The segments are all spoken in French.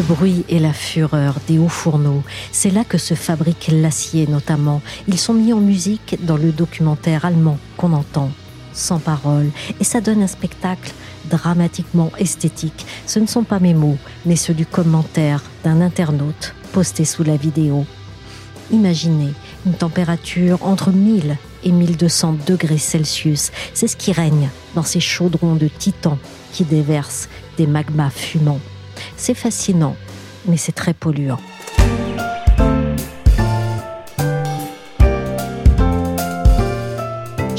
Le bruit et la fureur des hauts fourneaux, c'est là que se fabrique l'acier notamment. Ils sont mis en musique dans le documentaire allemand qu'on entend, sans parole, et ça donne un spectacle dramatiquement esthétique. Ce ne sont pas mes mots, mais ceux du commentaire d'un internaute posté sous la vidéo. Imaginez une température entre 1000 et 1200 degrés Celsius. C'est ce qui règne dans ces chaudrons de titan qui déversent des magmas fumants. C'est fascinant, mais c'est très polluant.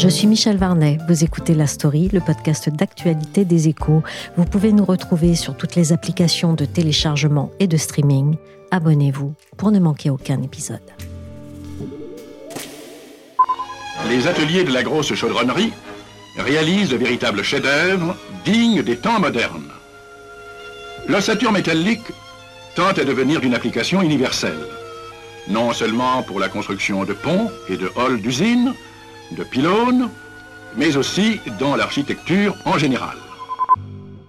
Je suis Michel Varnet, vous écoutez La Story, le podcast d'actualité des échos. Vous pouvez nous retrouver sur toutes les applications de téléchargement et de streaming. Abonnez-vous pour ne manquer aucun épisode. Les ateliers de la grosse chaudronnerie réalisent de véritables chefs-d'œuvre dignes des temps modernes. L'ossature métallique tente à devenir d'une application universelle, non seulement pour la construction de ponts et de halls d'usines, de pylônes, mais aussi dans l'architecture en général.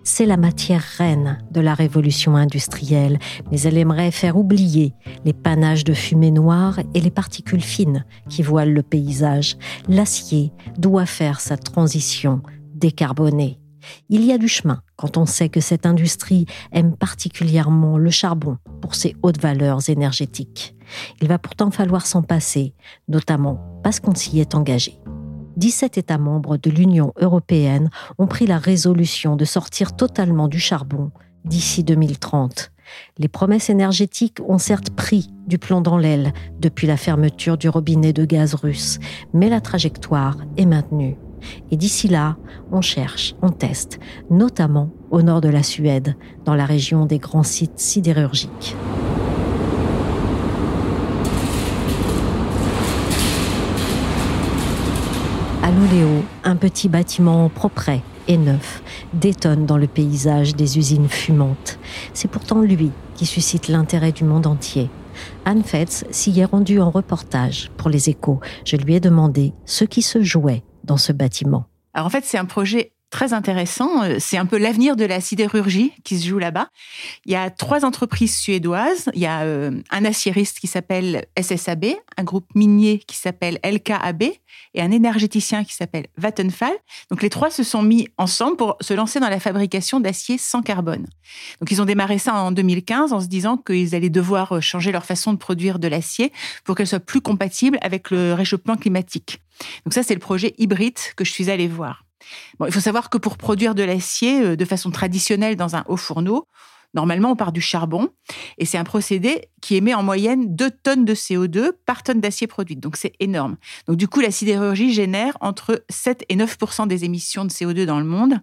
C'est la matière reine de la révolution industrielle, mais elle aimerait faire oublier les panaches de fumée noire et les particules fines qui voilent le paysage. L'acier doit faire sa transition décarbonée. Il y a du chemin quand on sait que cette industrie aime particulièrement le charbon pour ses hautes valeurs énergétiques. Il va pourtant falloir s'en passer, notamment parce qu'on s'y est engagé. 17 États membres de l'Union européenne ont pris la résolution de sortir totalement du charbon d'ici 2030. Les promesses énergétiques ont certes pris du plomb dans l'aile depuis la fermeture du robinet de gaz russe, mais la trajectoire est maintenue. Et d'ici là, on cherche, on teste, notamment au nord de la Suède, dans la région des grands sites sidérurgiques. À Luleå, un petit bâtiment propre et neuf détonne dans le paysage des usines fumantes. C'est pourtant lui qui suscite l'intérêt du monde entier. Anne Fetz s'y est rendue en reportage pour les échos. Je lui ai demandé ce qui se jouait dans ce bâtiment. Alors en fait, c'est un projet très intéressant. Euh, c'est un peu l'avenir de la sidérurgie qui se joue là-bas. Il y a trois entreprises suédoises. Il y a euh, un aciériste qui s'appelle SSAB, un groupe minier qui s'appelle LKAB et un énergéticien qui s'appelle Vattenfall. Donc les trois se sont mis ensemble pour se lancer dans la fabrication d'acier sans carbone. Donc ils ont démarré ça en 2015 en se disant qu'ils allaient devoir euh, changer leur façon de produire de l'acier pour qu'elle soit plus compatible avec le réchauffement climatique. Donc ça c'est le projet hybride que je suis allée voir il faut savoir que pour produire de l'acier euh, de façon traditionnelle dans un haut fourneau, normalement on part du charbon et c'est un procédé qui émet en moyenne 2 tonnes de CO2 par tonne d'acier produite. Donc c'est énorme. Donc du coup, la sidérurgie génère entre 7 et 9% des émissions de CO2 dans le monde.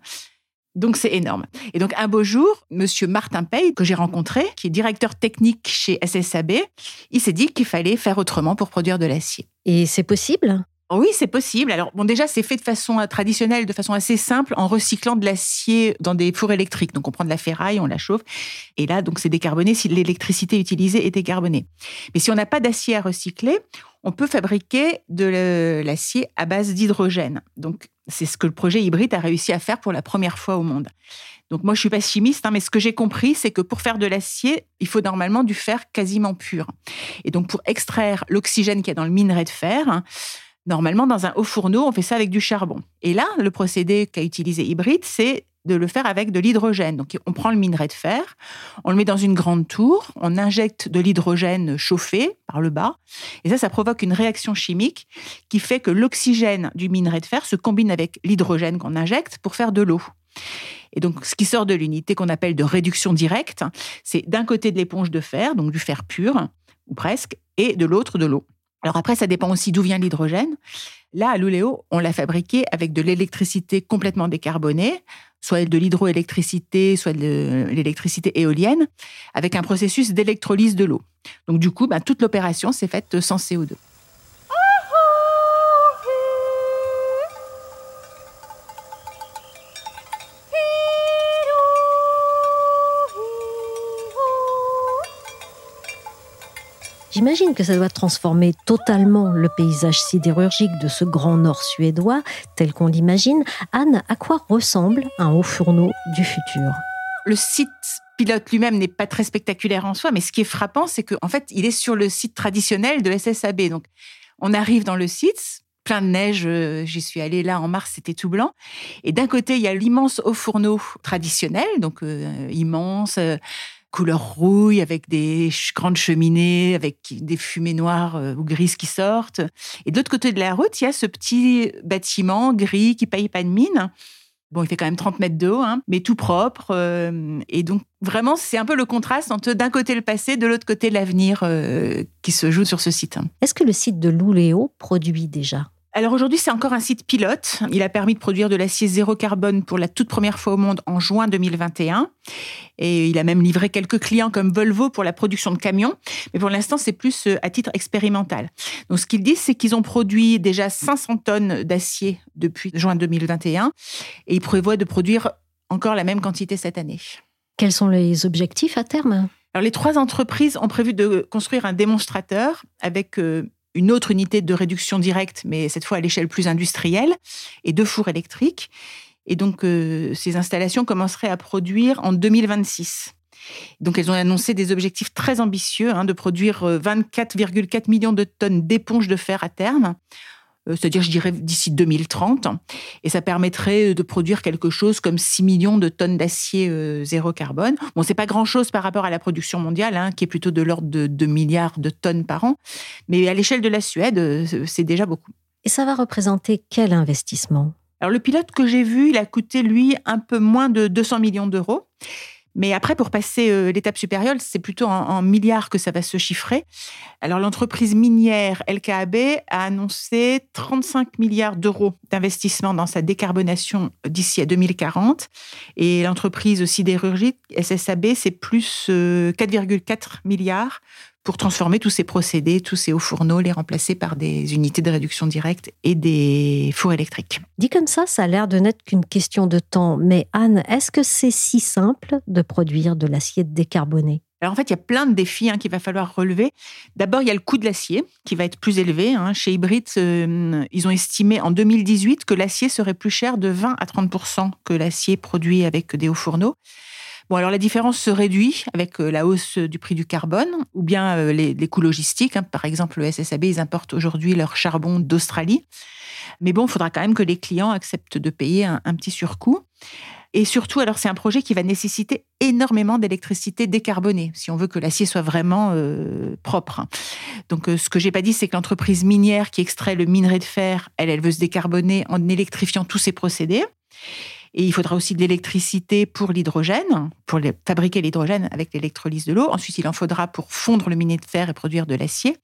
Donc c'est énorme. Et donc un beau jour, Monsieur Martin Pey, que j'ai rencontré, qui est directeur technique chez SSAB, il s'est dit qu'il fallait faire autrement pour produire de l'acier. Et c'est possible? Oui, c'est possible. Alors, bon, déjà, c'est fait de façon euh, traditionnelle, de façon assez simple, en recyclant de l'acier dans des fours électriques. Donc, on prend de la ferraille, on la chauffe. Et là, donc, c'est décarboné si l'électricité utilisée est décarbonée. Mais si on n'a pas d'acier à recycler, on peut fabriquer de l'acier à base d'hydrogène. Donc, c'est ce que le projet hybride a réussi à faire pour la première fois au monde. Donc moi, je suis pas chimiste, hein, mais ce que j'ai compris, c'est que pour faire de l'acier, il faut normalement du fer quasiment pur. Et donc pour extraire l'oxygène qu'il y a dans le minerai de fer, hein, Normalement, dans un haut fourneau, on fait ça avec du charbon. Et là, le procédé qu'a utilisé Hybride, c'est de le faire avec de l'hydrogène. Donc, on prend le minerai de fer, on le met dans une grande tour, on injecte de l'hydrogène chauffé par le bas, et ça, ça provoque une réaction chimique qui fait que l'oxygène du minerai de fer se combine avec l'hydrogène qu'on injecte pour faire de l'eau. Et donc, ce qui sort de l'unité qu'on appelle de réduction directe, c'est d'un côté de l'éponge de fer, donc du fer pur, ou presque, et de l'autre de l'eau. Alors après, ça dépend aussi d'où vient l'hydrogène. Là, à Luleå, on l'a fabriqué avec de l'électricité complètement décarbonée, soit de l'hydroélectricité, soit de l'électricité éolienne, avec un processus d'électrolyse de l'eau. Donc du coup, ben, toute l'opération s'est faite sans CO2. J'imagine que ça doit transformer totalement le paysage sidérurgique de ce grand nord suédois tel qu'on l'imagine. Anne, à quoi ressemble un haut fourneau du futur? Le site pilote lui-même n'est pas très spectaculaire en soi, mais ce qui est frappant, c'est qu'en fait, il est sur le site traditionnel de SSAB. Donc, on arrive dans le site, plein de neige. Euh, j'y suis allée là en mars, c'était tout blanc. Et d'un côté, il y a l'immense haut fourneau traditionnel, donc euh, immense. Euh, couleur rouille, avec des grandes cheminées, avec des fumées noires euh, ou grises qui sortent. Et de l'autre côté de la route, il y a ce petit bâtiment gris qui paye pas de mine. Bon, il fait quand même 30 mètres de haut, hein, mais tout propre. Euh, et donc, vraiment, c'est un peu le contraste entre d'un côté le passé, de l'autre côté l'avenir euh, qui se joue sur ce site. Est-ce que le site de Louléo produit déjà? Alors aujourd'hui, c'est encore un site pilote. Il a permis de produire de l'acier zéro carbone pour la toute première fois au monde en juin 2021. Et il a même livré quelques clients comme Volvo pour la production de camions. Mais pour l'instant, c'est plus euh, à titre expérimental. Donc ce qu'ils disent, c'est qu'ils ont produit déjà 500 tonnes d'acier depuis juin 2021 et ils prévoient de produire encore la même quantité cette année. Quels sont les objectifs à terme? Alors, les trois entreprises ont prévu de construire un démonstrateur avec euh, une autre unité de réduction directe, mais cette fois à l'échelle plus industrielle, et deux fours électriques. Et donc, euh, ces installations commenceraient à produire en 2026. Donc, elles ont annoncé des objectifs très ambitieux hein, de produire 24,4 euh, millions de tonnes d'éponges de fer à terme c'est-à-dire je dirais d'ici 2030, et ça permettrait de produire quelque chose comme 6 millions de tonnes d'acier euh, zéro carbone. Bon, c'est pas grand-chose par rapport à la production mondiale, hein, qui est plutôt de l'ordre de 2 milliards de tonnes par an, mais à l'échelle de la Suède, euh, c'est déjà beaucoup. Et ça va représenter quel investissement? Alors le pilote que j'ai vu, il a coûté lui un peu moins de 200 millions d'euros. Mais après, pour passer euh, l'étape supérieure, c'est plutôt en, milliards que ça va se chiffrer. Alors, l'entreprise minière LKAB a annoncé 35 milliards d'euros d'investissement dans sa décarbonation d'ici à 2040. Et l'entreprise sidérurgique SSAB, c'est plus 4,4 euh, milliards pour transformer tous ces procédés, tous ces hauts fourneaux, les remplacer par des unités de réduction directe et des fours électriques. Dit comme ça, ça a l'air de n'être qu'une question de temps. Mais Anne, est-ce que c'est si simple de produire de l'acier décarboné alors en fait, il y a plein de défis hein, qu'il va falloir relever. D'abord, il y a le coût de l'acier qui va être plus élevé. Hein. Chez Hybrid, euh, ils ont estimé en 2018 que l'acier serait plus cher de 20 à 30% que l'acier produit avec des hauts fourneaux. Bon, alors la différence se réduit avec euh, la hausse du prix du carbone ou bien euh, les, coûts logistiques. Hein. Par exemple, le SSAB, ils importent aujourd'hui leur charbon d'Australie. Mais bon, il faudra quand même que les clients acceptent de payer un, petit surcoût. Et surtout, alors c'est un projet qui va nécessiter énormément d'électricité décarbonée, si on veut que l'acier soit vraiment euh, propre. Donc, ce que j'ai pas dit, c'est que l'entreprise minière qui extrait le minerai de fer, elle, elle veut se décarboner en électrifiant tous ses procédés. Et il faudra aussi de l'électricité pour l'hydrogène, pour fabriquer l'hydrogène avec l'électrolyse de l'eau. Ensuite, il en faudra pour fondre le minerai de fer et produire de l'acier.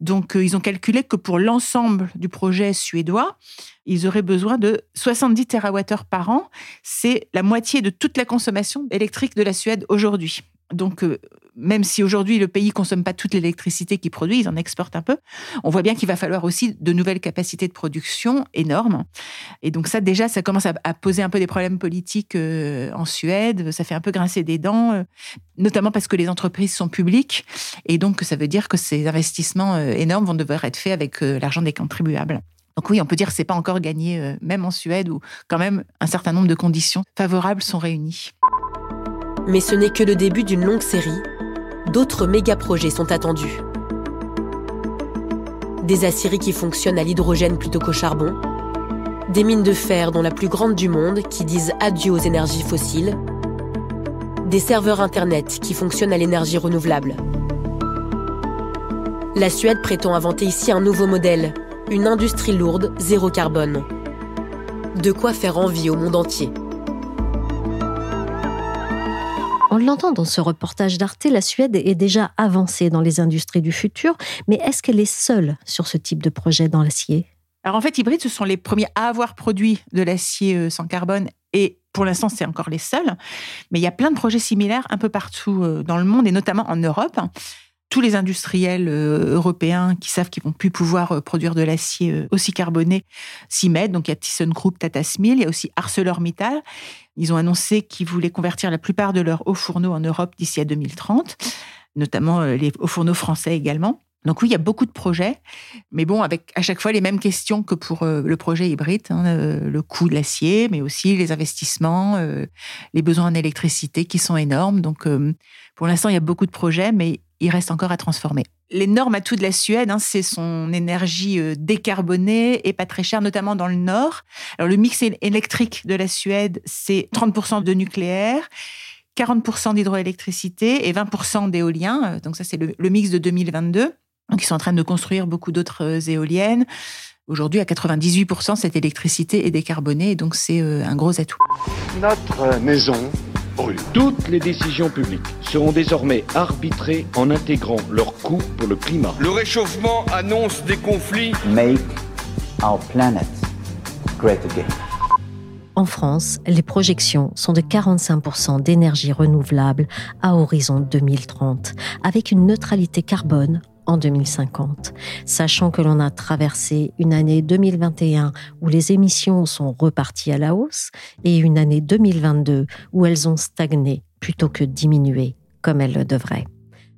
Donc, euh, ils ont calculé que pour l'ensemble du projet suédois, ils auraient besoin de 70 TWh par an. C'est la moitié de toute la consommation électrique de la Suède aujourd'hui. Donc, euh, même si aujourd'hui le pays consomme pas toute l'électricité qu'il produit, ils en exportent un peu. On voit bien qu'il va falloir aussi de nouvelles capacités de production énormes. Et donc ça, déjà, ça commence à, poser un peu des problèmes politiques euh, en Suède. Ça fait un peu grincer des dents, euh, notamment parce que les entreprises sont publiques. Et donc, ça veut dire que ces investissements énormes vont devoir être faits avec l'argent des contribuables. Donc oui, on peut dire que c'est pas encore gagné, même en Suède, où quand même un certain nombre de conditions favorables sont réunies. Mais ce n'est que le début d'une longue série. D'autres méga-projets sont attendus. Des aciéries qui fonctionnent à l'hydrogène plutôt qu'au charbon. Des mines de fer dont la plus grande du monde qui disent adieu aux énergies fossiles. Des serveurs Internet qui fonctionnent à l'énergie renouvelable. La Suède prétend inventer ici un nouveau modèle, une industrie lourde, zéro carbone. De quoi faire envie au monde entier. On l'entend dans ce reportage d'Arte, la Suède est déjà avancée dans les industries du futur, mais est-ce qu'elle est seule sur ce type de projet dans l'acier? Alors en fait, Hybride, ce sont les premiers à avoir produit de l'acier euh, sans carbone et pour l'instant, c'est encore les seuls. Mais il y a plein de projets similaires un peu partout euh, dans le monde et notamment en Europe tous les industriels euh, européens qui savent qu'ils vont plus pouvoir produire de l'acier aussi carboné s'y mettent. Donc il y a ThyssenKrupp, Tata Steel, il y a aussi ArcelorMittal. Ils ont annoncé qu'ils voulaient convertir la plupart de leurs hauts fourneaux en Europe d'ici à 2030, notamment les hauts fourneaux français également. Donc oui, il y a beaucoup de projets, mais bon, avec à chaque fois les mêmes questions que pour euh, le projet hybride, hein, euh, le coût de l'acier, mais aussi les investissements, euh, les besoins en électricité qui sont énormes. Donc pour l'instant, il y a beaucoup de projets, mais il reste encore à transformer. L'énorme atout de la Suède, hein, c'est son énergie décarbonée et pas très chère, notamment dans le nord. Alors le mix électrique de la Suède, c'est 30% de nucléaire. 40% d'hydroélectricité et 20% d'éolien. Donc ça, c'est le mix de 2022. Donc, ils sont en train de construire beaucoup d'autres euh, éoliennes. Aujourd'hui, à 98%, cette électricité est décarbonée, donc c'est euh, un gros atout. Notre maison brûle. Toutes les décisions publiques seront désormais arbitrées en intégrant leurs coûts pour le climat. Le réchauffement annonce des conflits. Make our planet great again. En France, les projections sont de 45% d'énergie renouvelable à horizon 2030, avec une neutralité carbone en 2050, sachant que l'on a traversé une année 2021 où les émissions sont reparties à la hausse et une année 2022 où elles ont stagné plutôt que diminué comme elles le devraient.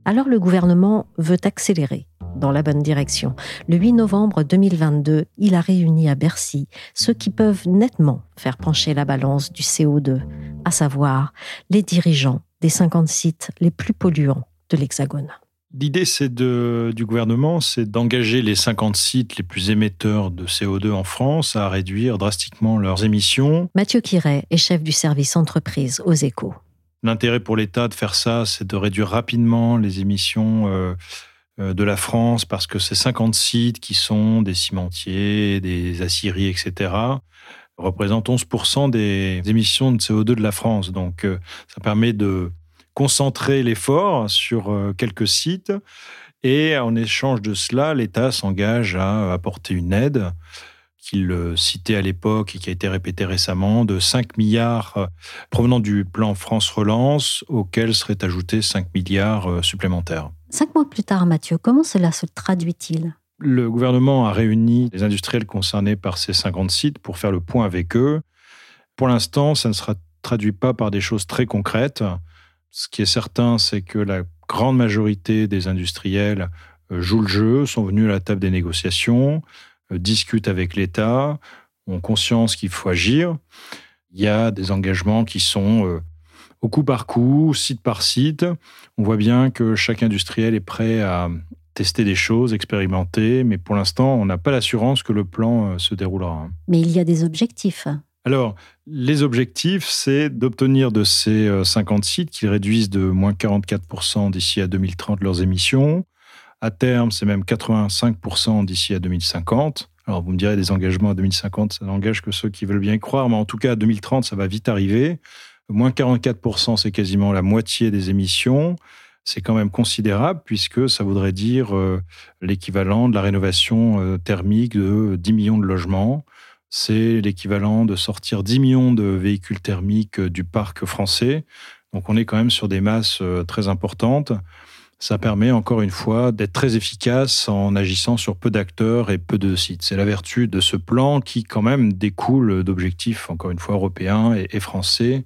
Alors le gouvernement veut accélérer dans la bonne direction. Le 8 novembre 2022, il a réuni à Bercy ceux qui peuvent nettement faire pencher la balance du CO2, à savoir les dirigeants des 50 sites les plus polluants de l'Hexagone. L'idée c'est du gouvernement, c'est d'engager les 50 sites les plus émetteurs de CO2 en France à réduire drastiquement leurs émissions. Mathieu Quiret est chef du service entreprise aux échos. L'intérêt pour l'État de faire ça, c'est de réduire rapidement les émissions euh, euh, de la France parce que ces 50 sites qui sont des cimentiers, des aciéries, etc., représentent 11% des émissions de CO2 de la France. Donc euh, ça permet de concentrer l'effort sur euh, quelques sites et en échange de cela, l'État s'engage à apporter une aide qu'il citait à l'époque et qui a été répétée récemment, de 5 milliards euh, provenant du plan France Relance, auquel seraient ajoutés 5 milliards euh, supplémentaires. Cinq mois plus tard, Mathieu, comment cela se traduit-il? Le gouvernement a réuni les industriels concernés par ces 50 sites pour faire le point avec eux. Pour l'instant, ça ne sera traduit pas par des choses très concrètes. Ce qui est certain, c'est que la grande majorité des industriels euh, jouent le jeu, sont venus à la table des négociations, euh, discutent avec l'État, ont conscience qu'il faut agir. Il y a des engagements qui sont euh, au coup par coup, site par site. On voit bien que chaque industriel est prêt à tester des choses, expérimenter, mais pour l'instant, on n'a pas l'assurance que le plan se déroulera. Mais il y a des objectifs. Alors, les objectifs, c'est d'obtenir de ces 50 euh, sites qu'ils réduisent de moins 44% d'ici à 2030 leurs émissions. À terme, c'est même 85% d'ici à 2050. Alors, vous me direz, des engagements à 2050, ça n'engage que ceux qui veulent bien y croire, mais en tout cas, à 2030, ça va vite arriver. Moins 44%, c'est quasiment la moitié des émissions. C'est quand même considérable puisque ça voudrait dire euh, l'équivalent de la rénovation euh, thermique de 10 millions de logements c'est l'équivalent de sortir 10 millions de véhicules thermiques du parc français. Donc on est quand même sur des masses euh, très importantes. Ça permet encore une fois d'être très efficace en agissant sur peu d'acteurs et peu de sites. C'est la vertu de ce plan qui quand même découle d'objectifs, encore une fois, européens et, français.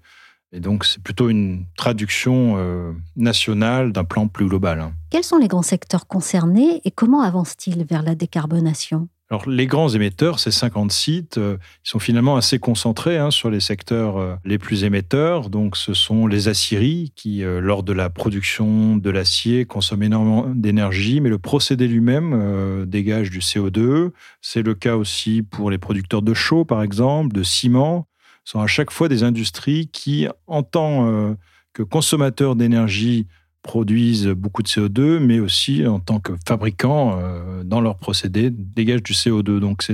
Et donc c'est plutôt une traduction euh, nationale d'un plan plus global. Quels sont les grands secteurs concernés et comment avancent-ils vers la décarbonation? Alors, les grands émetteurs, ces 50 sites, euh, sont finalement assez concentrés hein, sur les secteurs euh, les plus émetteurs. Donc, ce sont les aciéries qui, euh, lors de la production de l'acier, consomment énormément d'énergie, mais le procédé lui-même dégage du CO2. C'est le cas aussi pour les producteurs de chaux, par exemple, de ciment. Ce sont à chaque fois des industries qui, en tant que consommateurs d'énergie, produisent beaucoup de CO2, mais aussi en tant que fabricants, euh, dans leurs procédés, dégagent du CO2. Donc,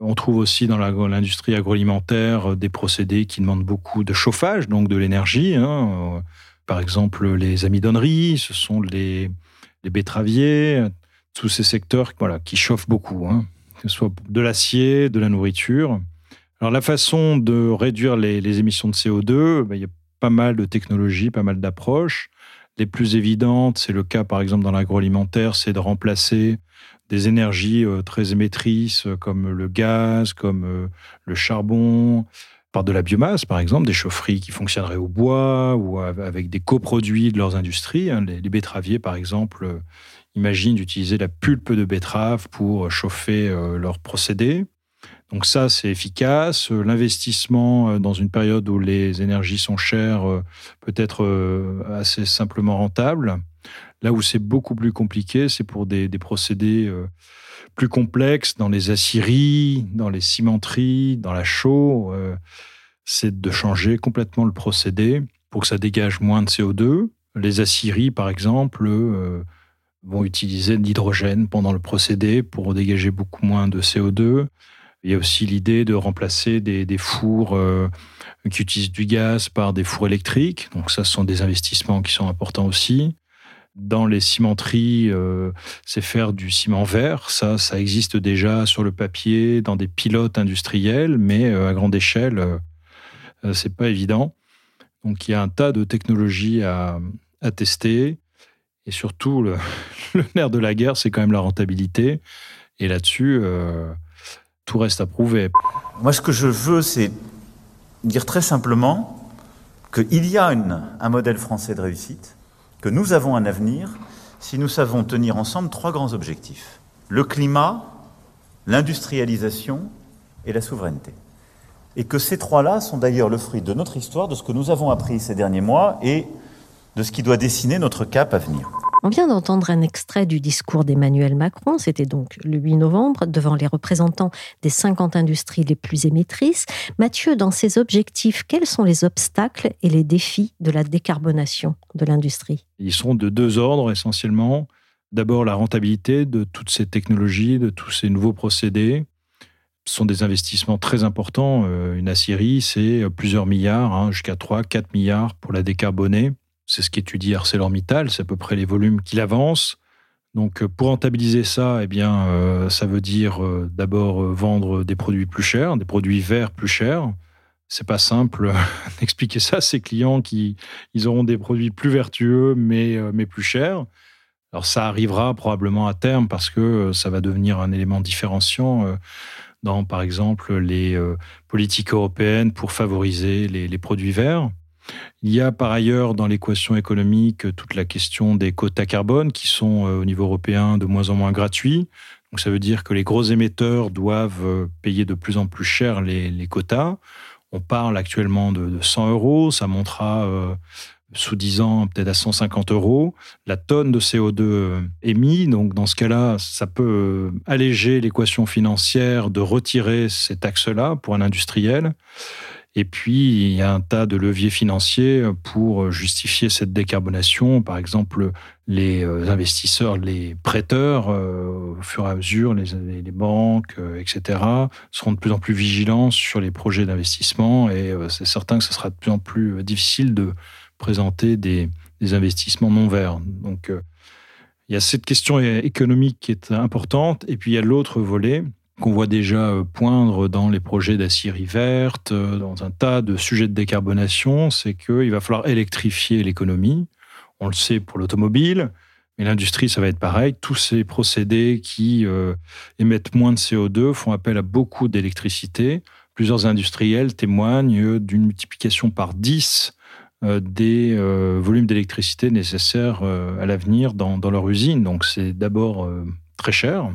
on trouve aussi dans l'industrie agroalimentaire euh, des procédés qui demandent beaucoup de chauffage, donc de l'énergie. Hein. par exemple les amidonneries, ce sont les, betteraviers, tous ces secteurs qui chauffent beaucoup, hein, que ce soit de l'acier, de la nourriture. Alors la façon de réduire les, émissions de CO2, ben, il y a pas mal de technologies, pas mal d'approches. Les plus évidentes, c'est le cas par exemple dans l'agroalimentaire, c'est de remplacer des énergies euh, très émettrices euh, comme le gaz, comme euh, le charbon, par de la biomasse, par exemple, des chaufferies qui fonctionneraient au bois ou avec des coproduits de leurs industries. Hein. Les, betteraviers, par exemple, imaginent d'utiliser la pulpe de betterave pour chauffer leurs procédés. Donc ça, c'est efficace. L'investissement dans une période où les énergies sont chères peut être assez simplement rentable. Là où c'est beaucoup plus compliqué, c'est pour des, procédés euh, plus complexes dans les aciéries, dans les cimenteries, dans la chaux. Euh, c'est de changer complètement le procédé pour que ça dégage moins de CO2. Les aciéries, par exemple, euh, vont utiliser de l'hydrogène pendant le procédé pour dégager beaucoup moins de CO2. Il y a aussi l'idée de remplacer des, fours qui utilisent du gaz par des fours électriques. Donc ça, ce sont des investissements qui sont importants aussi dans les cimenteries, euh, c'est faire du ciment vert. Ça, ça existe déjà sur le papier, dans des pilotes industriels, mais euh, à grande échelle, euh, c'est pas évident. Donc il y a un tas de technologies à, tester. Et surtout, le, nerf de la guerre, c'est quand même la rentabilité. Et là-dessus, tout reste à prouver. Moi, ce que je veux, c'est dire très simplement qu'il y a un modèle français de réussite que nous avons un avenir si nous savons tenir ensemble trois grands objectifs. Le climat, l'industrialisation et la souveraineté. Et que ces trois-là sont d'ailleurs le fruit de notre histoire, de ce que nous avons appris ces derniers mois et de ce qui doit dessiner notre cap à venir. On vient d'entendre un extrait du discours d'Emmanuel Macron, c'était donc le 8 novembre, devant les représentants des 50 industries les plus émettrices. Mathieu, dans ces objectifs, quels sont les obstacles et les défis de la décarbonation de l'industrie? Ils sont de deux ordres essentiellement. D'abord la rentabilité de toutes ces technologies, de tous ces nouveaux procédés. Ce sont des investissements très importants. Euh, une aciérie, c'est plusieurs milliards, hein, jusqu'à 3-4 milliards pour la décarboner. C'est ce qu'étudie ArcelorMittal, c'est à peu près les volumes qu'il avance. Donc, euh, pour rentabiliser ça, eh bien, euh, ça veut dire euh, d'abord vendre des produits plus chers, des produits verts plus chers. C'est pas simple d'expliquer ça à ses clients qui ils auront des produits plus vertueux mais, mais plus chers. Alors, ça arrivera probablement à terme parce que ça va devenir un élément différenciant dans, par exemple, les politiques européennes pour favoriser les produits verts. Il y a par ailleurs dans l'équation économique toute la question des quotas carbone qui sont euh, au niveau européen de moins en moins gratuits. Donc ça veut dire que les gros émetteurs doivent euh, payer de plus en plus cher les, quotas. On parle actuellement de, 100 euros, ça montera euh, sous 10 ans peut-être à 150 euros la tonne de CO2 émis. Donc dans ce cas-là, ça peut alléger l'équation financière de retirer ces taxes-là pour un industriel. Et puis, il y a un tas de leviers financiers pour justifier cette décarbonation. Par exemple, les euh, investisseurs, les prêteurs, euh, au fur et à mesure, les, banques, euh, etc., seront de plus en plus vigilants sur les projets d'investissement. Et c'est certain que ce sera de plus en plus difficile de présenter des, des investissements non verts. Donc, il y a cette question économique qui est importante. Et puis, il y a l'autre volet qu'on voit déjà euh, poindre dans les projets d'acierie verte, euh, dans un tas de sujets de décarbonation, c'est qu'il va falloir électrifier l'économie. On le sait pour l'automobile, mais l'industrie, ça va être pareil. Tous ces procédés qui euh, émettent moins de CO2 font appel à beaucoup d'électricité. Plusieurs industriels témoignent d'une multiplication par 10 des volumes d'électricité nécessaires à l'avenir dans, dans, leur usine. Donc c'est d'abord très cher.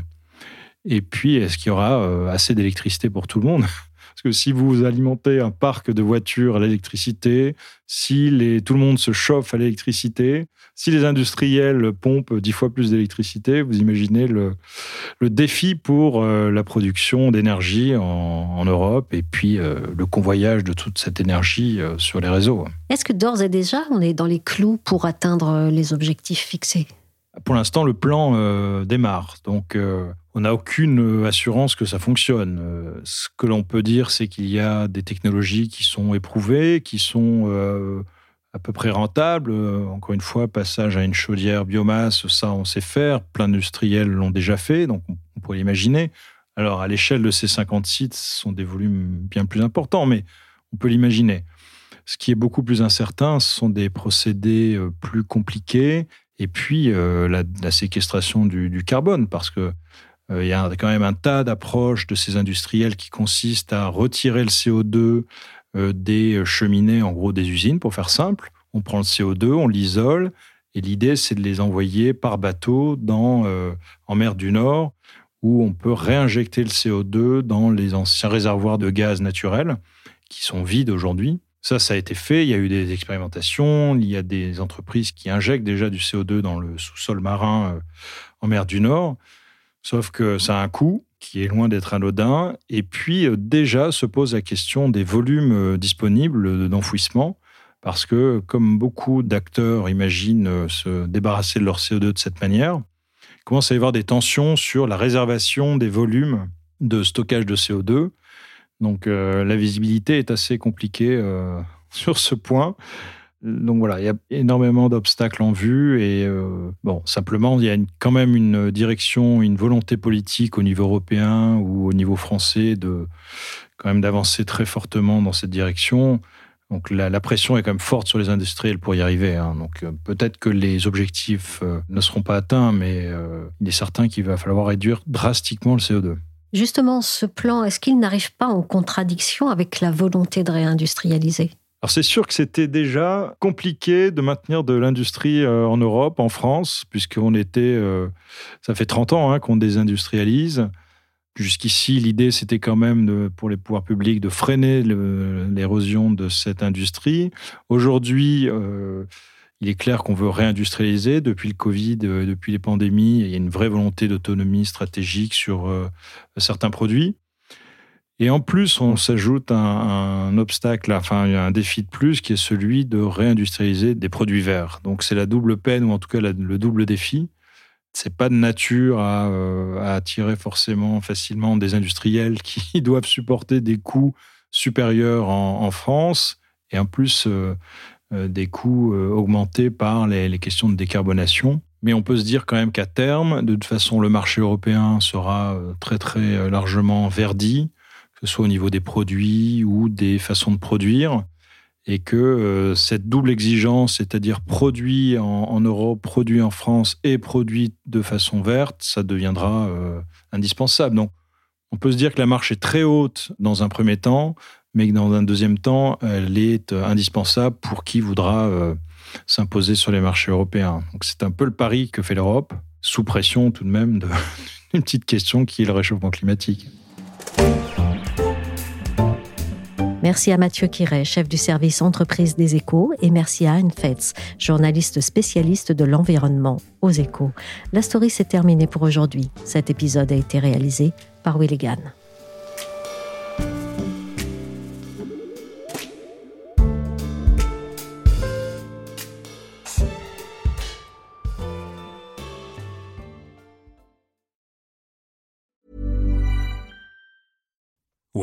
Et puis, est-ce qu'il y aura euh, assez d'électricité pour tout le monde? Parce que si vous alimentez un parc de voitures à l'électricité, si les, tout le monde se chauffe à l'électricité, si les industriels pompent dix fois plus d'électricité, vous imaginez le, le défi pour euh, la production d'énergie en, Europe et puis euh, le convoyage de toute cette énergie sur les réseaux. Est-ce que d'ores et déjà, on est dans les clous pour atteindre les objectifs fixés? Pour l'instant, le plan démarre. Donc, on n'a aucune assurance que ça fonctionne. Euh, ce que l'on peut dire, c'est qu'il y a des technologies qui sont éprouvées, qui sont euh, à peu près rentable. Euh, encore une fois, passage à une chaudière biomasse, ça on sait faire. Plein d'industriels l'ont déjà fait, donc on, pourrait l'imaginer. Alors à l'échelle de ces 50 sites, ce sont des volumes bien plus importants, mais on peut l'imaginer. Ce qui est beaucoup plus incertain, ce sont des procédés euh, plus compliqués et puis euh, la, séquestration du, carbone, parce que il y a quand même un tas d'approches de ces industriels qui consistent à retirer le CO2 euh, des cheminées, en gros des usines, pour faire simple. On prend le CO2, on l'isole, et l'idée, c'est de les envoyer par bateau dans, euh, en mer du Nord, où on peut réinjecter le CO2 dans les anciens réservoirs de gaz naturel, qui sont vides aujourd'hui. Ça, ça a été fait. Il y a eu des expérimentations. Il y a des entreprises qui injectent déjà du CO2 dans le sous-sol marin euh, en mer du Nord. Sauf que ça a un coût qui est loin d'être anodin. Et puis euh, déjà se pose la question des volumes euh, disponibles d'enfouissement, parce que comme beaucoup d'acteurs imaginent euh, se débarrasser de leur CO2 de cette manière, il commence à y avoir des tensions sur la réservation des volumes de stockage de CO2. Donc la visibilité est assez compliquée sur ce point. Donc voilà, il y a énormément d'obstacles en vue et euh, bon, simplement, il y a quand même une direction, une volonté politique au niveau européen ou au niveau français de quand même d'avancer très fortement dans cette direction. Donc la, pression est quand même forte sur les industriels pour y arriver. Hein. Donc euh, peut-être que les objectifs euh, ne seront pas atteints, mais il est certain qu'il va falloir réduire drastiquement le CO2. Justement, ce plan, est-ce qu'il n'arrive pas en contradiction avec la volonté de réindustrialiser? Alors c'est sûr que c'était déjà compliqué de maintenir de l'industrie euh, en Europe, en France, puisqu'on était, euh, ça fait 30 ans hein, qu'on désindustrialise. Jusqu'ici, l'idée, c'était quand même pour les pouvoirs publics de freiner l'érosion de cette industrie. Aujourd'hui, euh, il est clair qu'on veut réindustrialiser. Depuis le Covid, depuis les pandémies, il y a une vraie volonté d'autonomie stratégique sur certains produits. Et en plus, on s'ajoute un, obstacle, enfin un défi de plus, qui est celui de réindustrialiser des produits verts. Donc c'est la double peine, ou en tout cas le double défi. C'est pas de nature euh, à, attirer forcément facilement des industriels qui doivent supporter des coûts supérieurs en, France, et en plus euh, euh, des coûts augmentés par les, les questions de décarbonation. Mais on peut se dire quand même qu'à terme, de toute façon, le marché européen sera très très largement verdi que ce soit au niveau des produits ou des façons de produire, et que euh, cette double exigence, c'est-à-dire produit en, Europe, produit en France et produit de façon verte, ça deviendra euh, indispensable. Donc, on peut se dire que la marche est très haute dans un premier temps, mais que dans un deuxième temps, elle est euh, indispensable pour qui voudra s'imposer sur les marchés européens. Donc, c'est un peu le pari que fait l'Europe, sous pression tout de même d'une petite question qui est le réchauffement climatique. Merci à Mathieu Quiret, chef du service entreprise des échos, et merci à Anne Fetz, journaliste spécialiste de l'environnement aux échos. La story s'est terminée pour aujourd'hui. Cet épisode a été réalisé par Willigan.